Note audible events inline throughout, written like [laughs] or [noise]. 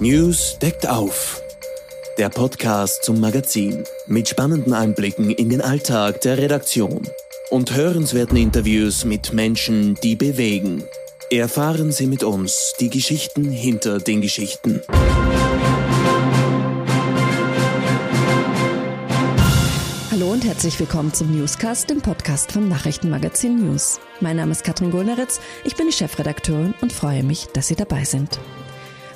News deckt auf. Der Podcast zum Magazin mit spannenden Einblicken in den Alltag der Redaktion und hörenswerten Interviews mit Menschen, die bewegen. Erfahren Sie mit uns die Geschichten hinter den Geschichten. Hallo und herzlich willkommen zum Newscast, dem Podcast vom Nachrichtenmagazin News. Mein Name ist Katrin Golneritz, ich bin die Chefredakteurin und freue mich, dass Sie dabei sind.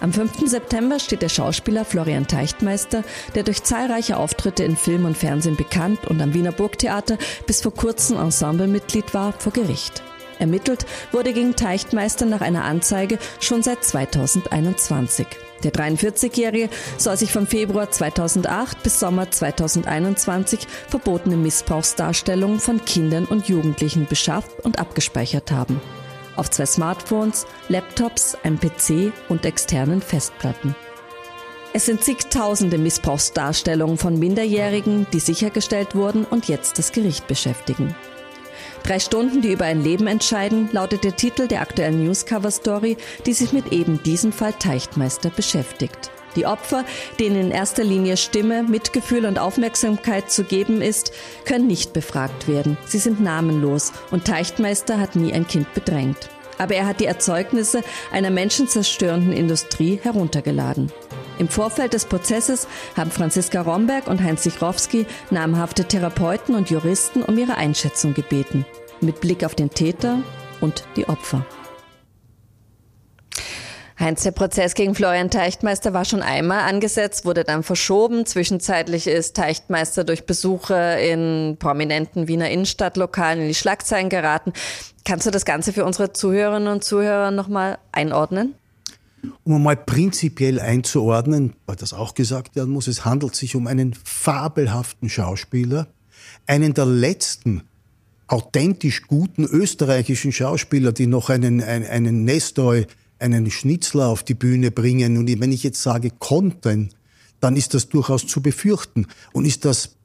Am 5. September steht der Schauspieler Florian Teichtmeister, der durch zahlreiche Auftritte in Film und Fernsehen bekannt und am Wiener Burgtheater bis vor kurzem Ensemblemitglied war, vor Gericht. Ermittelt wurde gegen Teichtmeister nach einer Anzeige schon seit 2021. Der 43-Jährige soll sich vom Februar 2008 bis Sommer 2021 verbotene Missbrauchsdarstellungen von Kindern und Jugendlichen beschafft und abgespeichert haben auf zwei Smartphones, Laptops, einem PC und externen Festplatten. Es sind zigtausende Missbrauchsdarstellungen von Minderjährigen, die sichergestellt wurden und jetzt das Gericht beschäftigen. Drei Stunden, die über ein Leben entscheiden, lautet der Titel der aktuellen Newscover-Story, die sich mit eben diesem Fall Teichtmeister beschäftigt. Die Opfer, denen in erster Linie Stimme, Mitgefühl und Aufmerksamkeit zu geben ist, können nicht befragt werden. Sie sind namenlos und Teichtmeister hat nie ein Kind bedrängt. Aber er hat die Erzeugnisse einer menschenzerstörenden Industrie heruntergeladen. Im Vorfeld des Prozesses haben Franziska Romberg und Heinz Sichrowski namhafte Therapeuten und Juristen um ihre Einschätzung gebeten. Mit Blick auf den Täter und die Opfer. Heinz, der Prozess gegen Florian Teichtmeister war schon einmal angesetzt, wurde dann verschoben. Zwischenzeitlich ist Teichtmeister durch Besuche in prominenten Wiener Innenstadtlokalen in die Schlagzeilen geraten. Kannst du das Ganze für unsere Zuhörerinnen und Zuhörer nochmal einordnen? Um einmal prinzipiell einzuordnen, weil das auch gesagt werden muss, es handelt sich um einen fabelhaften Schauspieler, einen der letzten authentisch guten österreichischen Schauspieler, die noch einen, einen, einen Nestor einen Schnitzler auf die Bühne bringen und wenn ich jetzt sage konnten, dann ist das durchaus zu befürchten und ist das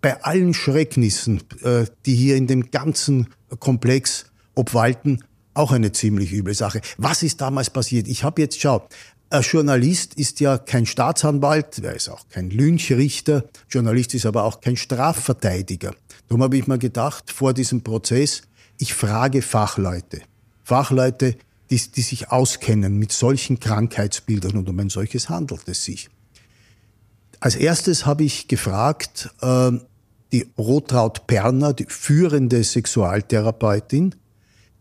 bei allen Schrecknissen, äh, die hier in dem ganzen Komplex obwalten, auch eine ziemlich üble Sache. Was ist damals passiert? Ich habe jetzt, schau, ein Journalist ist ja kein Staatsanwalt, er ist auch kein Lynchrichter, Journalist ist aber auch kein Strafverteidiger. Darum habe ich mir gedacht, vor diesem Prozess, ich frage Fachleute. Fachleute, die, die sich auskennen mit solchen Krankheitsbildern und um ein solches handelt es sich. Als erstes habe ich gefragt, äh, die Rotraud Perner, die führende Sexualtherapeutin,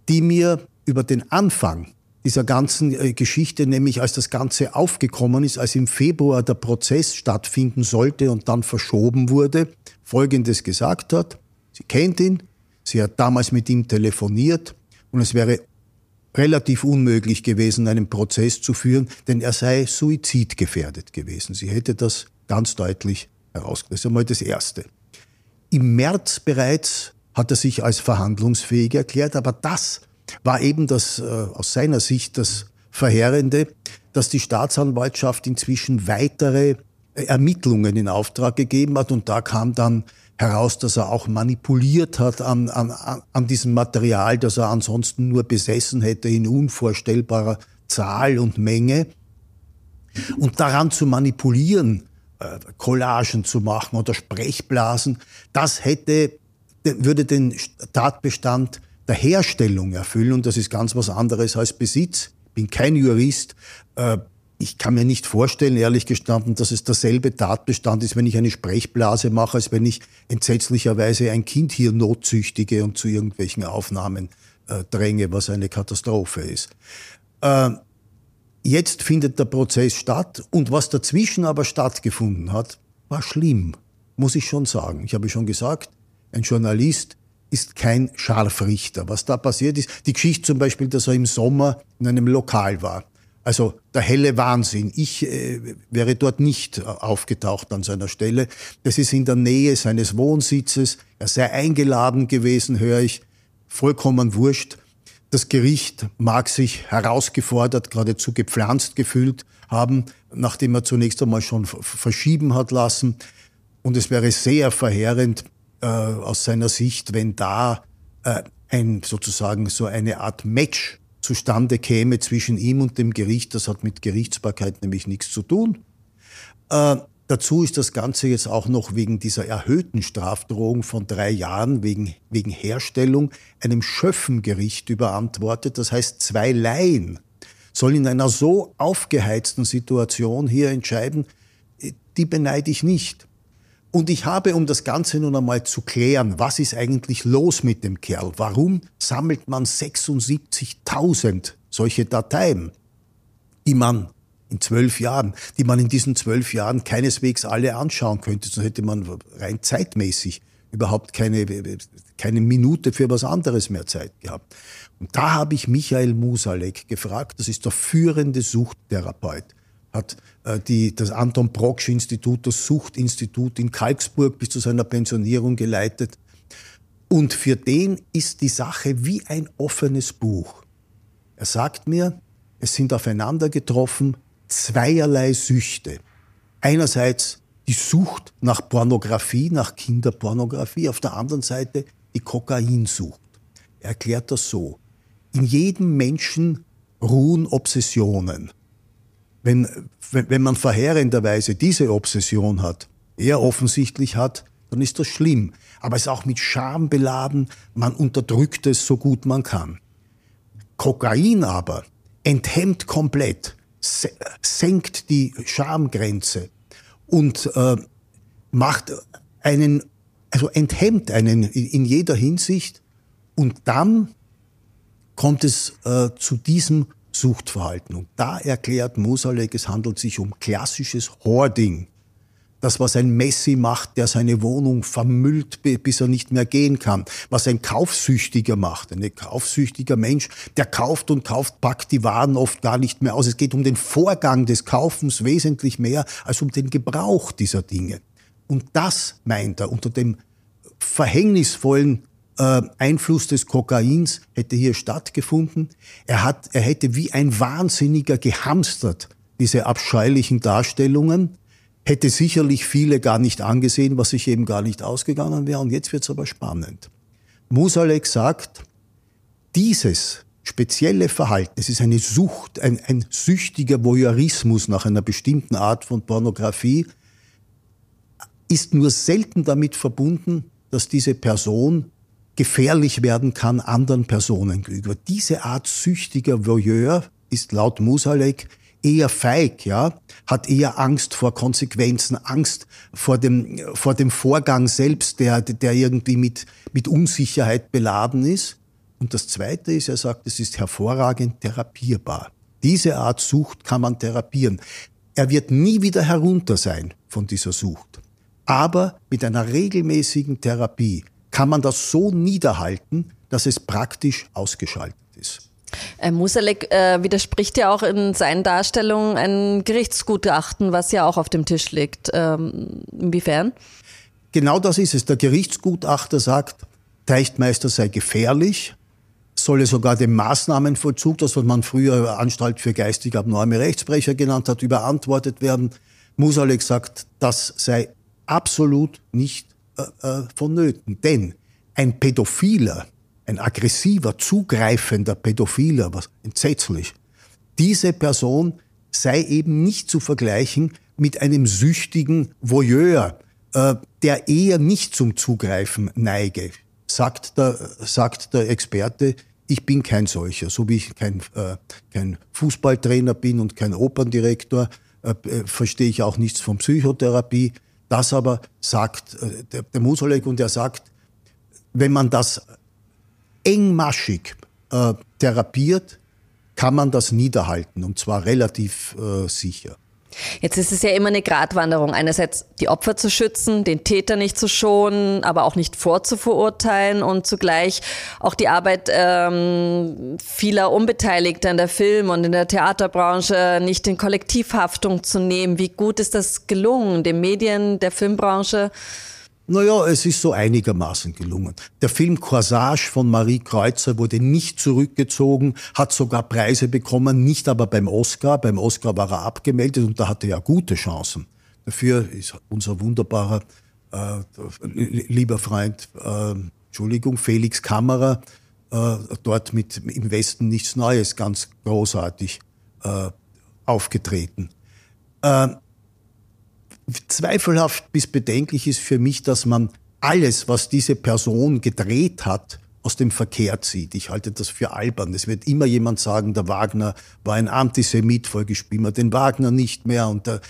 die mir über den Anfang dieser ganzen äh, Geschichte, nämlich als das Ganze aufgekommen ist, als im Februar der Prozess stattfinden sollte und dann verschoben wurde, Folgendes gesagt hat. Sie kennt ihn, sie hat damals mit ihm telefoniert und es wäre relativ unmöglich gewesen, einen Prozess zu führen, denn er sei suizidgefährdet gewesen. Sie hätte das ganz deutlich herausgestellt. Das ist einmal das Erste. Im März bereits hat er sich als verhandlungsfähig erklärt, aber das war eben das äh, aus seiner Sicht das Verheerende, dass die Staatsanwaltschaft inzwischen weitere Ermittlungen in Auftrag gegeben hat und da kam dann heraus, dass er auch manipuliert hat an, an, an diesem Material, das er ansonsten nur besessen hätte in unvorstellbarer Zahl und Menge. Und daran zu manipulieren, äh, Collagen zu machen oder Sprechblasen, das hätte, würde den Tatbestand der Herstellung erfüllen und das ist ganz was anderes als Besitz. Ich bin kein Jurist, äh, ich kann mir nicht vorstellen, ehrlich gestanden, dass es derselbe Tatbestand ist, wenn ich eine Sprechblase mache, als wenn ich entsetzlicherweise ein Kind hier notzüchtige und zu irgendwelchen Aufnahmen äh, dränge, was eine Katastrophe ist. Äh, jetzt findet der Prozess statt und was dazwischen aber stattgefunden hat, war schlimm, muss ich schon sagen. Ich habe schon gesagt, ein Journalist ist kein Scharfrichter. Was da passiert ist, die Geschichte zum Beispiel, dass er im Sommer in einem Lokal war also der helle Wahnsinn. Ich äh, wäre dort nicht äh, aufgetaucht an seiner Stelle. Das ist in der Nähe seines Wohnsitzes. Er sei eingeladen gewesen, höre ich. Vollkommen wurscht. Das Gericht mag sich herausgefordert, geradezu gepflanzt gefühlt haben, nachdem er zunächst einmal schon verschieben hat lassen. Und es wäre sehr verheerend äh, aus seiner Sicht, wenn da äh, ein sozusagen so eine Art Match zustande käme zwischen ihm und dem Gericht. Das hat mit Gerichtsbarkeit nämlich nichts zu tun. Äh, dazu ist das Ganze jetzt auch noch wegen dieser erhöhten Strafdrohung von drei Jahren wegen, wegen Herstellung einem Schöffengericht überantwortet. Das heißt, zwei Laien sollen in einer so aufgeheizten Situation hier entscheiden, die beneide ich nicht. Und ich habe, um das Ganze nun einmal zu klären, was ist eigentlich los mit dem Kerl? Warum sammelt man 76.000 solche Dateien, die man in zwölf Jahren, die man in diesen zwölf Jahren keineswegs alle anschauen könnte, sonst hätte man rein zeitmäßig überhaupt keine, keine Minute für was anderes mehr Zeit gehabt. Und da habe ich Michael Musalek gefragt, das ist der führende Suchttherapeut hat äh, die, das Anton Proksch Institut, das Suchtinstitut in Kalksburg bis zu seiner Pensionierung geleitet. Und für den ist die Sache wie ein offenes Buch. Er sagt mir, es sind aufeinander getroffen zweierlei Süchte. Einerseits die Sucht nach Pornografie, nach Kinderpornografie, auf der anderen Seite die Kokainsucht. Er erklärt das so. In jedem Menschen ruhen Obsessionen wenn, wenn man verheerenderweise diese Obsession hat, er offensichtlich hat, dann ist das schlimm. Aber es ist auch mit Scham beladen, man unterdrückt es so gut man kann. Kokain aber enthemmt komplett, senkt die Schamgrenze und äh, macht einen, also enthemmt einen in jeder Hinsicht und dann kommt es äh, zu diesem Suchtverhalten. Und da erklärt Mosalek, es handelt sich um klassisches Hoarding. Das, was ein Messi macht, der seine Wohnung vermüllt, bis er nicht mehr gehen kann. Was ein Kaufsüchtiger macht. Ein kaufsüchtiger Mensch, der kauft und kauft, packt die Waren oft gar nicht mehr aus. Es geht um den Vorgang des Kaufens wesentlich mehr als um den Gebrauch dieser Dinge. Und das meint er unter dem verhängnisvollen äh, Einfluss des Kokains hätte hier stattgefunden. Er, hat, er hätte wie ein Wahnsinniger gehamstert, diese abscheulichen Darstellungen, hätte sicherlich viele gar nicht angesehen, was sich eben gar nicht ausgegangen wäre. Und jetzt wird es aber spannend. Musalek sagt, dieses spezielle Verhalten, es ist eine Sucht, ein, ein süchtiger Voyeurismus nach einer bestimmten Art von Pornografie, ist nur selten damit verbunden, dass diese Person gefährlich werden kann anderen Personen gegenüber. Diese Art süchtiger Voyeur ist laut Musalek eher feig, ja, hat eher Angst vor Konsequenzen, Angst vor dem, vor dem Vorgang selbst, der, der irgendwie mit, mit Unsicherheit beladen ist. Und das Zweite ist, er sagt, es ist hervorragend therapierbar. Diese Art Sucht kann man therapieren. Er wird nie wieder herunter sein von dieser Sucht. Aber mit einer regelmäßigen Therapie kann man das so niederhalten, dass es praktisch ausgeschaltet ist. Äh, Musalek äh, widerspricht ja auch in seinen Darstellungen ein Gerichtsgutachten, was ja auch auf dem Tisch liegt. Ähm, inwiefern? Genau das ist es. Der Gerichtsgutachter sagt, Teichtmeister sei gefährlich, solle sogar dem Maßnahmenvollzug, das was man früher Anstalt für geistig abnorme Rechtsbrecher genannt hat, überantwortet werden. Musalek sagt, das sei absolut nicht äh, äh, vonnöten. Denn ein Pädophiler, ein aggressiver, zugreifender Pädophiler, was entsetzlich, diese Person sei eben nicht zu vergleichen mit einem süchtigen Voyeur, äh, der eher nicht zum Zugreifen neige, sagt der, sagt der Experte. Ich bin kein solcher, so wie ich kein, äh, kein Fußballtrainer bin und kein Operndirektor, äh, äh verstehe ich auch nichts von Psychotherapie. Das aber sagt äh, der, der Musolek und er sagt, wenn man das engmaschig äh, therapiert, kann man das niederhalten und zwar relativ äh, sicher. Jetzt ist es ja immer eine Gratwanderung. Einerseits die Opfer zu schützen, den Täter nicht zu schonen, aber auch nicht vorzuverurteilen und zugleich auch die Arbeit ähm, vieler Unbeteiligter in der Film- und in der Theaterbranche nicht in Kollektivhaftung zu nehmen. Wie gut ist das gelungen, den Medien, der Filmbranche? Naja, es ist so einigermaßen gelungen. Der Film Corsage von Marie Kreuzer wurde nicht zurückgezogen, hat sogar Preise bekommen, nicht aber beim Oscar. Beim Oscar war er abgemeldet und da hatte er gute Chancen. Dafür ist unser wunderbarer, äh, lieber Freund, äh, Entschuldigung, Felix Kammerer, äh, dort mit im Westen nichts Neues, ganz großartig äh, aufgetreten. Zweifelhaft bis bedenklich ist für mich, dass man alles, was diese Person gedreht hat, aus dem Verkehr zieht. Ich halte das für albern. Es wird immer jemand sagen, der Wagner war ein Antisemit, folglich spielen wir den Wagner nicht mehr und der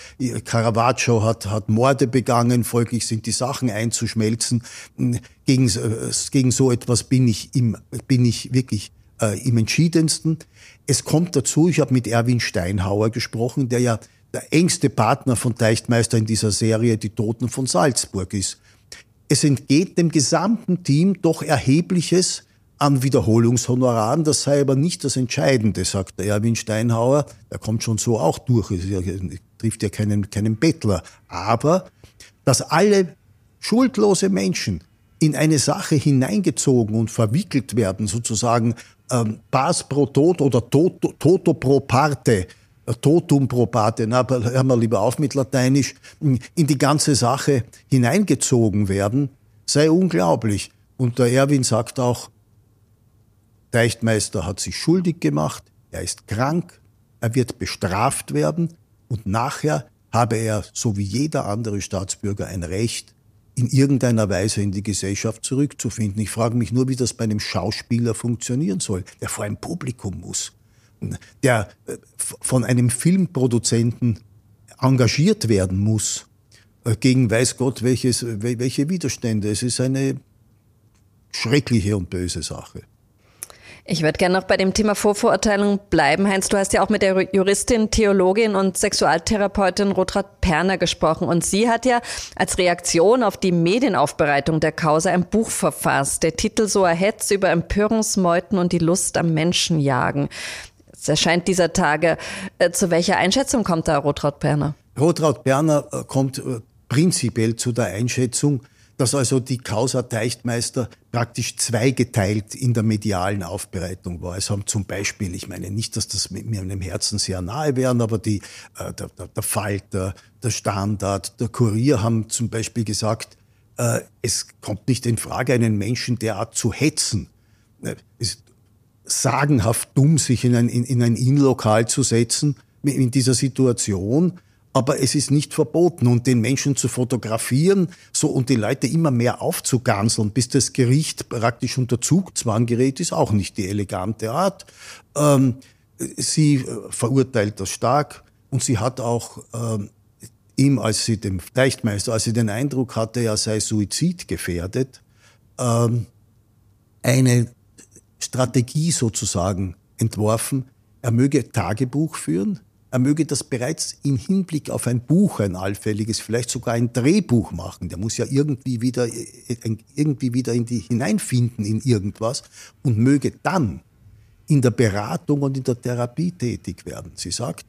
Caravaggio hat, hat Morde begangen, folglich sind die Sachen einzuschmelzen. Gegen, gegen so etwas bin ich, im, bin ich wirklich äh, im entschiedensten. Es kommt dazu, ich habe mit Erwin Steinhauer gesprochen, der ja der engste Partner von Teichtmeister in dieser Serie Die Toten von Salzburg ist es entgeht dem gesamten Team doch erhebliches an Wiederholungshonoraren. Das sei aber nicht das Entscheidende, sagt der Erwin Steinhauer. Er kommt schon so auch durch. Er trifft ja keinen, keinen Bettler. Aber, dass alle schuldlose Menschen in eine Sache hineingezogen und verwickelt werden, sozusagen ähm, Pars pro Tod oder Toto, toto pro parte, totum pro parte, na, hören wir lieber auf mit Lateinisch, in die ganze Sache hineingezogen werden, sei unglaublich. Und der Erwin sagt auch, Deichtmeister hat sich schuldig gemacht, er ist krank, er wird bestraft werden und nachher habe er, so wie jeder andere Staatsbürger, ein Recht, in irgendeiner Weise in die Gesellschaft zurückzufinden. Ich frage mich nur, wie das bei einem Schauspieler funktionieren soll, der vor einem Publikum muss der äh, von einem Filmproduzenten engagiert werden muss, äh, gegen weiß Gott welches, welche Widerstände. Es ist eine schreckliche und böse Sache. Ich würde gerne noch bei dem Thema Vorverurteilung bleiben. Heinz, du hast ja auch mit der Juristin, Theologin und Sexualtherapeutin Rotraud Perner gesprochen. Und sie hat ja als Reaktion auf die Medienaufbereitung der Causa ein Buch verfasst. Der Titel So Hetz über Empörungsmeuten und die Lust am Menschenjagen. Es erscheint dieser Tage. Äh, zu welcher Einschätzung kommt da Rotraud Berner? Rotraud Berner äh, kommt äh, prinzipiell zu der Einschätzung, dass also die Causa Teichtmeister praktisch zweigeteilt in der medialen Aufbereitung war. Es haben zum Beispiel, ich meine nicht, dass das mir meinem Herzen sehr nahe wären, aber die, äh, der, der, der Falter, der Standard, der Kurier haben zum Beispiel gesagt, äh, es kommt nicht in Frage, einen Menschen derart zu hetzen. Es, sagenhaft dumm, sich in ein, in, in Innenlokal zu setzen in dieser Situation. Aber es ist nicht verboten und den Menschen zu fotografieren so und die Leute immer mehr aufzuganseln, bis das Gericht praktisch unter Zugzwang gerät, ist auch nicht die elegante Art. Ähm, sie äh, verurteilt das stark und sie hat auch ähm, ihm, als sie dem Leichtmeister, als sie den Eindruck hatte, er sei suizidgefährdet, ähm, eine Strategie sozusagen entworfen. Er möge Tagebuch führen, er möge das bereits im Hinblick auf ein Buch, ein allfälliges, vielleicht sogar ein Drehbuch machen. Der muss ja irgendwie wieder, äh, irgendwie wieder in die, hineinfinden in irgendwas und möge dann in der Beratung und in der Therapie tätig werden. Sie sagt,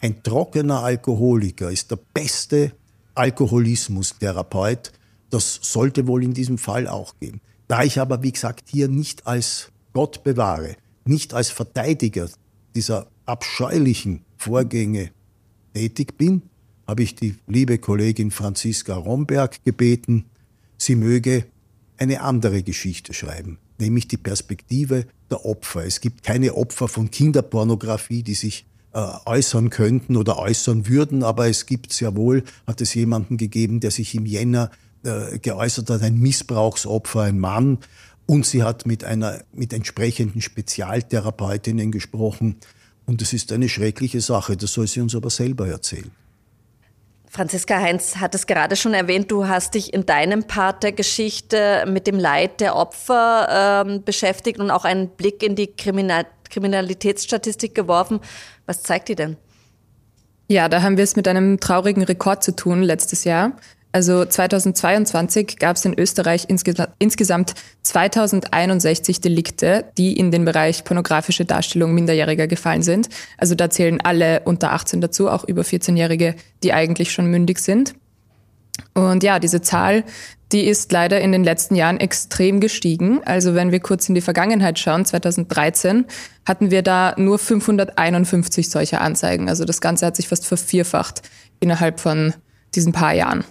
ein trockener Alkoholiker ist der beste Alkoholismus-Therapeut. Das sollte wohl in diesem Fall auch gehen. Da ich aber, wie gesagt, hier nicht als Gott bewahre, nicht als Verteidiger dieser abscheulichen Vorgänge tätig bin, habe ich die liebe Kollegin Franziska Romberg gebeten, sie möge eine andere Geschichte schreiben, nämlich die Perspektive der Opfer. Es gibt keine Opfer von Kinderpornografie, die sich äh, äußern könnten oder äußern würden, aber es gibt sehr wohl, hat es jemanden gegeben, der sich im Jänner äh, geäußert hat, ein Missbrauchsopfer, ein Mann, und sie hat mit einer, mit entsprechenden Spezialtherapeutinnen gesprochen. Und es ist eine schreckliche Sache. Das soll sie uns aber selber erzählen. Franziska Heinz hat es gerade schon erwähnt, du hast dich in deinem Part der Geschichte mit dem Leid der Opfer ähm, beschäftigt und auch einen Blick in die Kriminal Kriminalitätsstatistik geworfen. Was zeigt die denn? Ja, da haben wir es mit einem traurigen Rekord zu tun letztes Jahr. Also 2022 gab es in Österreich insgesamt 2061 Delikte, die in den Bereich pornografische Darstellung Minderjähriger gefallen sind. Also da zählen alle unter 18 dazu, auch über 14-Jährige, die eigentlich schon mündig sind. Und ja, diese Zahl, die ist leider in den letzten Jahren extrem gestiegen. Also wenn wir kurz in die Vergangenheit schauen, 2013 hatten wir da nur 551 solcher Anzeigen. Also das Ganze hat sich fast vervierfacht innerhalb von diesen paar Jahren.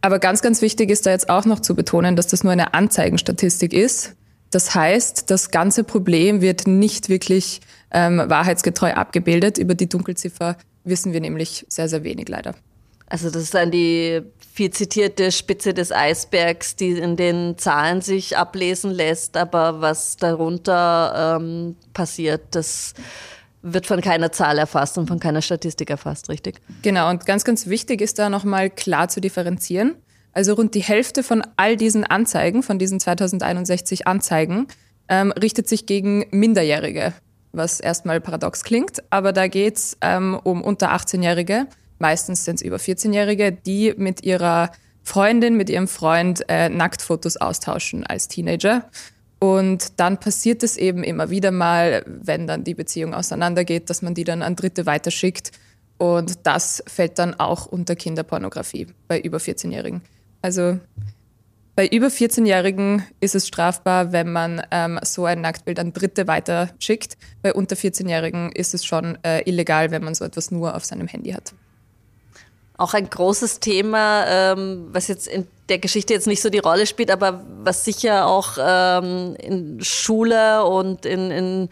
Aber ganz, ganz wichtig ist da jetzt auch noch zu betonen, dass das nur eine Anzeigenstatistik ist. Das heißt, das ganze Problem wird nicht wirklich ähm, wahrheitsgetreu abgebildet. Über die Dunkelziffer wissen wir nämlich sehr, sehr wenig leider. Also das ist dann die viel zitierte Spitze des Eisbergs, die in den Zahlen sich ablesen lässt, aber was darunter ähm, passiert, das wird von keiner Zahl erfasst und von keiner Statistik erfasst, richtig? Genau, und ganz, ganz wichtig ist da nochmal klar zu differenzieren. Also rund die Hälfte von all diesen Anzeigen, von diesen 2061 Anzeigen, ähm, richtet sich gegen Minderjährige, was erstmal paradox klingt, aber da geht es ähm, um unter 18-Jährige, meistens sind es über 14-Jährige, die mit ihrer Freundin, mit ihrem Freund äh, Nacktfotos austauschen als Teenager. Und dann passiert es eben immer wieder mal, wenn dann die Beziehung auseinandergeht, dass man die dann an Dritte weiterschickt. Und das fällt dann auch unter Kinderpornografie bei über 14-Jährigen. Also bei über 14-Jährigen ist es strafbar, wenn man ähm, so ein Nacktbild an Dritte weiterschickt. Bei unter 14-Jährigen ist es schon äh, illegal, wenn man so etwas nur auf seinem Handy hat. Auch ein großes Thema, ähm, was jetzt in der Geschichte jetzt nicht so die Rolle spielt, aber was sicher auch ähm, in Schule und in, in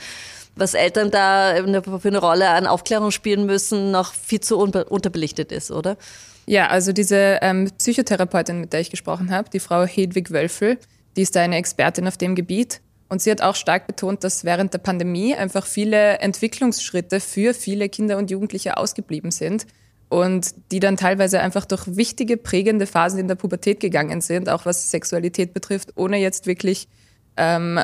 was Eltern da für eine Rolle an Aufklärung spielen müssen, noch viel zu unterbelichtet ist, oder? Ja, also diese ähm, Psychotherapeutin, mit der ich gesprochen habe, die Frau Hedwig Wölfel, die ist da eine Expertin auf dem Gebiet. Und sie hat auch stark betont, dass während der Pandemie einfach viele Entwicklungsschritte für viele Kinder und Jugendliche ausgeblieben sind und die dann teilweise einfach durch wichtige, prägende Phasen in der Pubertät gegangen sind, auch was Sexualität betrifft, ohne jetzt wirklich ähm,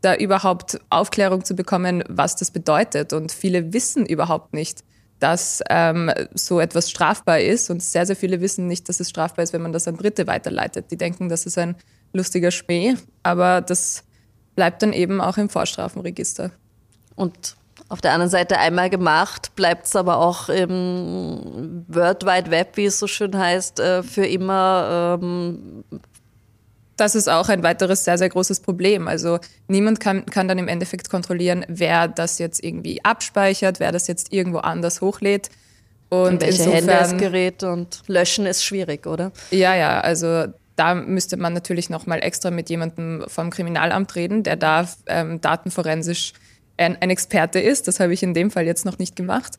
da überhaupt Aufklärung zu bekommen, was das bedeutet. Und viele wissen überhaupt nicht, dass ähm, so etwas strafbar ist. Und sehr, sehr viele wissen nicht, dass es strafbar ist, wenn man das an Dritte weiterleitet. Die denken, das ist ein lustiger Schmäh, aber das bleibt dann eben auch im Vorstrafenregister. Und auf der anderen Seite einmal gemacht, bleibt es aber auch im World Wide Web, wie es so schön heißt, äh, für immer ähm, das ist auch ein weiteres sehr, sehr großes Problem. Also niemand kann, kann dann im Endeffekt kontrollieren, wer das jetzt irgendwie abspeichert, wer das jetzt irgendwo anders hochlädt. Und, und welche insofern, Hände das Gerät und löschen ist schwierig, oder? Ja, ja, also da müsste man natürlich nochmal extra mit jemandem vom Kriminalamt reden, der da ähm, datenforensisch ein, ein, Experte ist. Das habe ich in dem Fall jetzt noch nicht gemacht.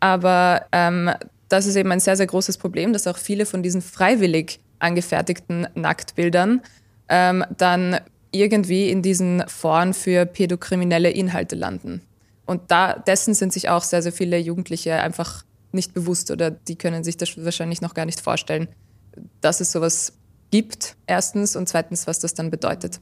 Aber ähm, das ist eben ein sehr, sehr großes Problem, dass auch viele von diesen freiwillig angefertigten Nacktbildern ähm, dann irgendwie in diesen Foren für pädokriminelle Inhalte landen. Und da, dessen sind sich auch sehr, sehr viele Jugendliche einfach nicht bewusst oder die können sich das wahrscheinlich noch gar nicht vorstellen, dass es sowas gibt, erstens, und zweitens, was das dann bedeutet.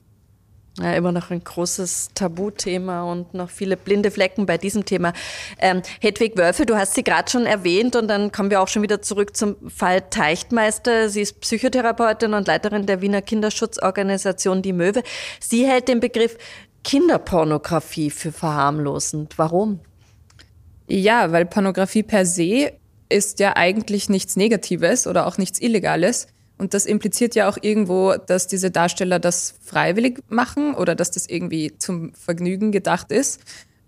Ja, immer noch ein großes Tabuthema und noch viele blinde Flecken bei diesem Thema. Ähm, Hedwig Wölfe, du hast sie gerade schon erwähnt und dann kommen wir auch schon wieder zurück zum Fall Teichtmeister. Sie ist Psychotherapeutin und Leiterin der Wiener Kinderschutzorganisation Die Möwe. Sie hält den Begriff Kinderpornografie für verharmlosend. Warum? Ja, weil Pornografie per se ist ja eigentlich nichts Negatives oder auch nichts Illegales. Und das impliziert ja auch irgendwo, dass diese Darsteller das freiwillig machen oder dass das irgendwie zum Vergnügen gedacht ist.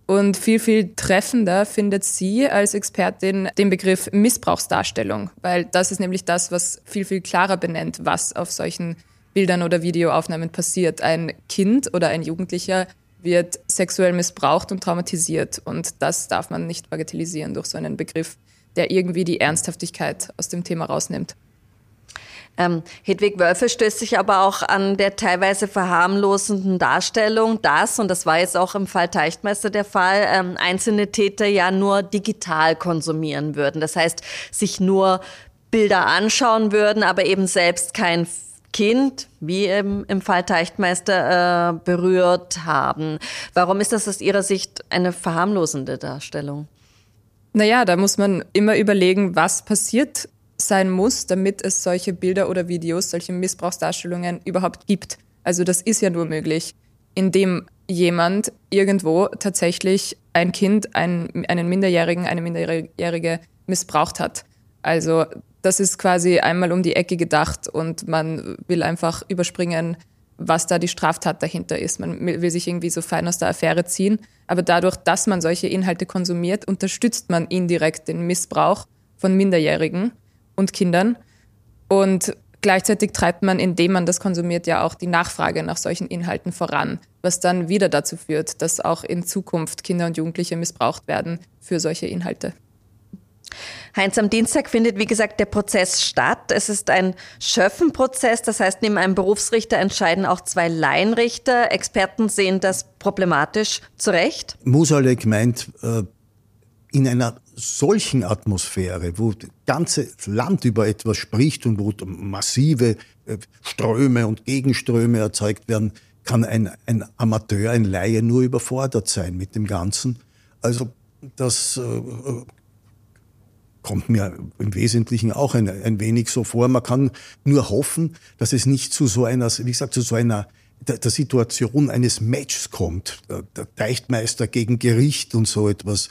Und viel, viel treffender findet sie als Expertin den Begriff Missbrauchsdarstellung, weil das ist nämlich das, was viel, viel klarer benennt, was auf solchen Bildern oder Videoaufnahmen passiert. Ein Kind oder ein Jugendlicher wird sexuell missbraucht und traumatisiert. Und das darf man nicht bagatellisieren durch so einen Begriff, der irgendwie die Ernsthaftigkeit aus dem Thema rausnimmt. Ähm, Hedwig Wölfe stößt sich aber auch an der teilweise verharmlosenden Darstellung, dass, und das war jetzt auch im Fall Teichtmeister der Fall, ähm, einzelne Täter ja nur digital konsumieren würden. Das heißt, sich nur Bilder anschauen würden, aber eben selbst kein Kind, wie im, im Fall Teichtmeister, äh, berührt haben. Warum ist das aus Ihrer Sicht eine verharmlosende Darstellung? Naja, da muss man immer überlegen, was passiert sein muss, damit es solche Bilder oder Videos, solche Missbrauchsdarstellungen überhaupt gibt. Also das ist ja nur möglich, indem jemand irgendwo tatsächlich ein Kind, einen, einen Minderjährigen, eine Minderjährige missbraucht hat. Also das ist quasi einmal um die Ecke gedacht und man will einfach überspringen, was da die Straftat dahinter ist. Man will sich irgendwie so fein aus der Affäre ziehen. Aber dadurch, dass man solche Inhalte konsumiert, unterstützt man indirekt den Missbrauch von Minderjährigen und Kindern. Und Gleichzeitig treibt man, indem man das konsumiert, ja auch die Nachfrage nach solchen Inhalten voran, was dann wieder dazu führt, dass auch in Zukunft Kinder und Jugendliche missbraucht werden für solche Inhalte. Heinz, am Dienstag findet, wie gesagt, der Prozess statt. Es ist ein Schöffenprozess, das heißt, neben einem Berufsrichter entscheiden auch zwei Laienrichter. Experten sehen das problematisch zurecht. Musalek meint, äh, in einer solchen Atmosphäre, wo das ganze Land über etwas spricht und wo massive äh, Ströme und Gegenströme erzeugt werden, kann ein, ein Amateur, ein Laie nur überfordert sein mit dem Ganzen. Also das äh, kommt mir im Wesentlichen auch ein, ein wenig so vor. Man kann nur hoffen, dass es nicht zu so einer, wie gesagt, zu so einer der, der Situation eines Matches kommt. Der, Teichtmeister gegen Gericht und so etwas.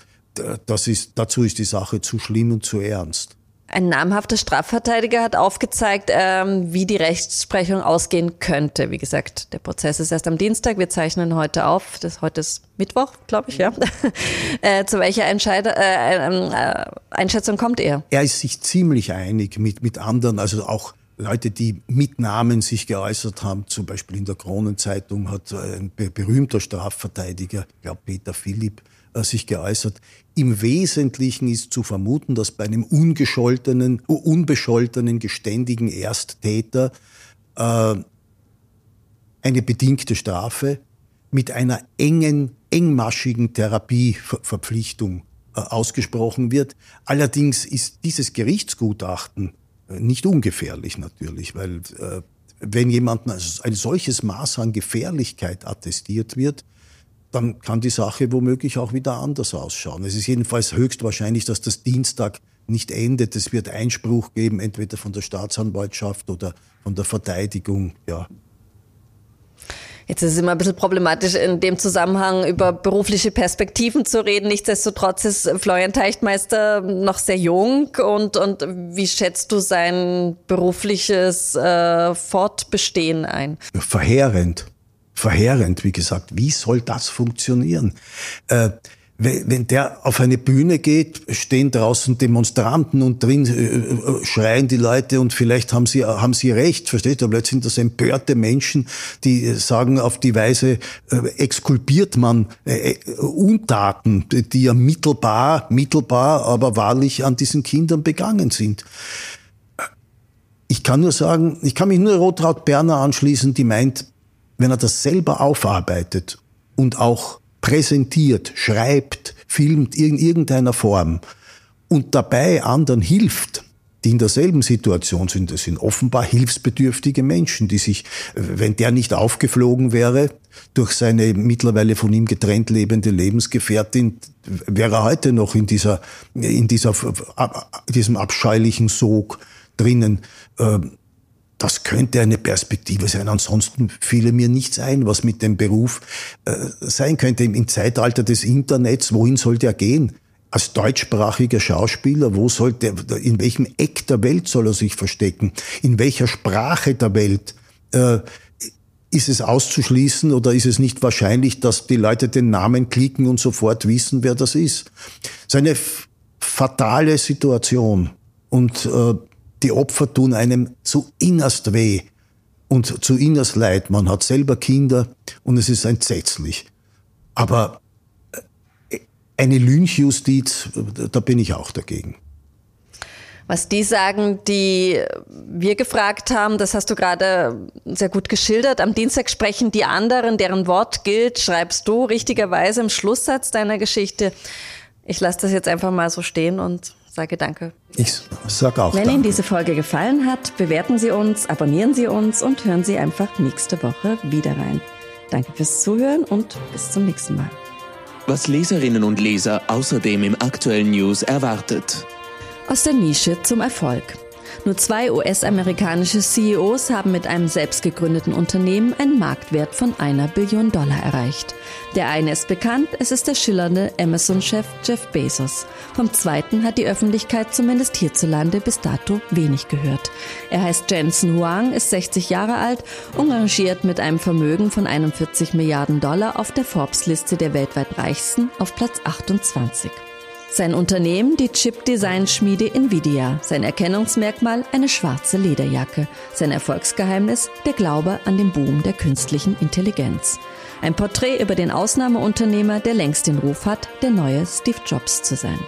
Das ist, dazu ist die Sache zu schlimm und zu ernst. Ein namhafter Strafverteidiger hat aufgezeigt, ähm, wie die Rechtsprechung ausgehen könnte. Wie gesagt, der Prozess ist erst am Dienstag. Wir zeichnen heute auf. Das, heute ist Mittwoch, glaube ich, ja. [laughs] äh, zu welcher Entscheider, äh, ähm, äh, Einschätzung kommt er? Er ist sich ziemlich einig mit, mit anderen, also auch Leute, die mit Namen sich geäußert haben, zum Beispiel in der Kronenzeitung hat ein berühmter Strafverteidiger, ich glaube Peter Philipp, äh, sich geäußert. Im Wesentlichen ist zu vermuten, dass bei einem ungescholtenen, unbescholtenen, geständigen Ersttäter äh, eine bedingte Strafe mit einer engen, engmaschigen Therapieverpflichtung äh, ausgesprochen wird. Allerdings ist dieses Gerichtsgutachten äh, nicht ungefährlich natürlich, weil äh, wenn jemand ein solches Maß an Gefährlichkeit attestiert wird, dann kann die Sache womöglich auch wieder anders ausschauen. Es ist jedenfalls höchstwahrscheinlich, dass das Dienstag nicht endet. Es wird Einspruch geben, entweder von der Staatsanwaltschaft oder von der Verteidigung. Ja. Jetzt ist es immer ein bisschen problematisch, in dem Zusammenhang über berufliche Perspektiven zu reden. Nichtsdestotrotz ist Florian Teichtmeister noch sehr jung. Und, und wie schätzt du sein berufliches äh, Fortbestehen ein? Verheerend verheerend, wie gesagt. Wie soll das funktionieren? Äh, wenn der auf eine Bühne geht, stehen draußen Demonstranten und drin äh, äh, schreien die Leute und vielleicht haben sie, haben sie recht, versteht ihr? Plötzlich sind das empörte Menschen, die sagen, auf die Weise äh, exkulpiert man Untaten, die ja mittelbar, mittelbar, aber wahrlich an diesen Kindern begangen sind. Ich kann nur sagen, ich kann mich nur Rotraud Berner anschließen, die meint, wenn er das selber aufarbeitet und auch präsentiert, schreibt, filmt in irgendeiner Form und dabei anderen hilft, die in derselben Situation sind. Das sind offenbar hilfsbedürftige Menschen, die sich, wenn der nicht aufgeflogen wäre, durch seine mittlerweile von ihm getrennt lebende Lebensgefährtin, wäre er heute noch in dieser, in dieser, diesem abscheulichen Sog drinnen. Das könnte eine Perspektive sein. Ansonsten fiele mir nichts ein, was mit dem Beruf äh, sein könnte. Im, Zeitalter des Internets, wohin soll der gehen? Als deutschsprachiger Schauspieler, wo soll der, in welchem Eck der Welt soll er sich verstecken? In welcher Sprache der Welt? Äh, ist es auszuschließen oder ist es nicht wahrscheinlich, dass die Leute den Namen klicken und sofort wissen, wer das ist? Das ist eine fatale Situation. Und äh, die Opfer tun einem zu innerst weh und zu innerst leid. Man hat selber Kinder und es ist entsetzlich. Aber äh, eine Lynchjustiz, da bin ich auch dagegen. Was die sagen, die wir gefragt haben, das hast du gerade sehr gut geschildert. Am Dienstag sprechen die anderen, deren Wort gilt, schreibst du richtigerweise im Schlusssatz deiner Geschichte. Ich lasse das jetzt einfach mal so stehen und sage danke. Ich sage auch Wenn danke. Ihnen diese Folge gefallen hat, bewerten Sie uns, abonnieren Sie uns und hören Sie einfach nächste Woche wieder rein. Danke fürs Zuhören und bis zum nächsten Mal. Was Leserinnen und Leser außerdem im aktuellen News erwartet. Aus der Nische zum Erfolg. Nur zwei US-amerikanische CEOs haben mit einem selbst gegründeten Unternehmen einen Marktwert von einer Billion Dollar erreicht. Der eine ist bekannt, es ist der schillernde Amazon-Chef Jeff Bezos. Vom zweiten hat die Öffentlichkeit zumindest hierzulande bis dato wenig gehört. Er heißt Jensen Huang, ist 60 Jahre alt und rangiert mit einem Vermögen von 41 Milliarden Dollar auf der Forbes-Liste der weltweit reichsten auf Platz 28. Sein Unternehmen die Chip-Design-Schmiede Nvidia. Sein Erkennungsmerkmal eine schwarze Lederjacke. Sein Erfolgsgeheimnis der Glaube an den Boom der künstlichen Intelligenz. Ein Porträt über den Ausnahmeunternehmer, der längst den Ruf hat, der neue Steve Jobs zu sein.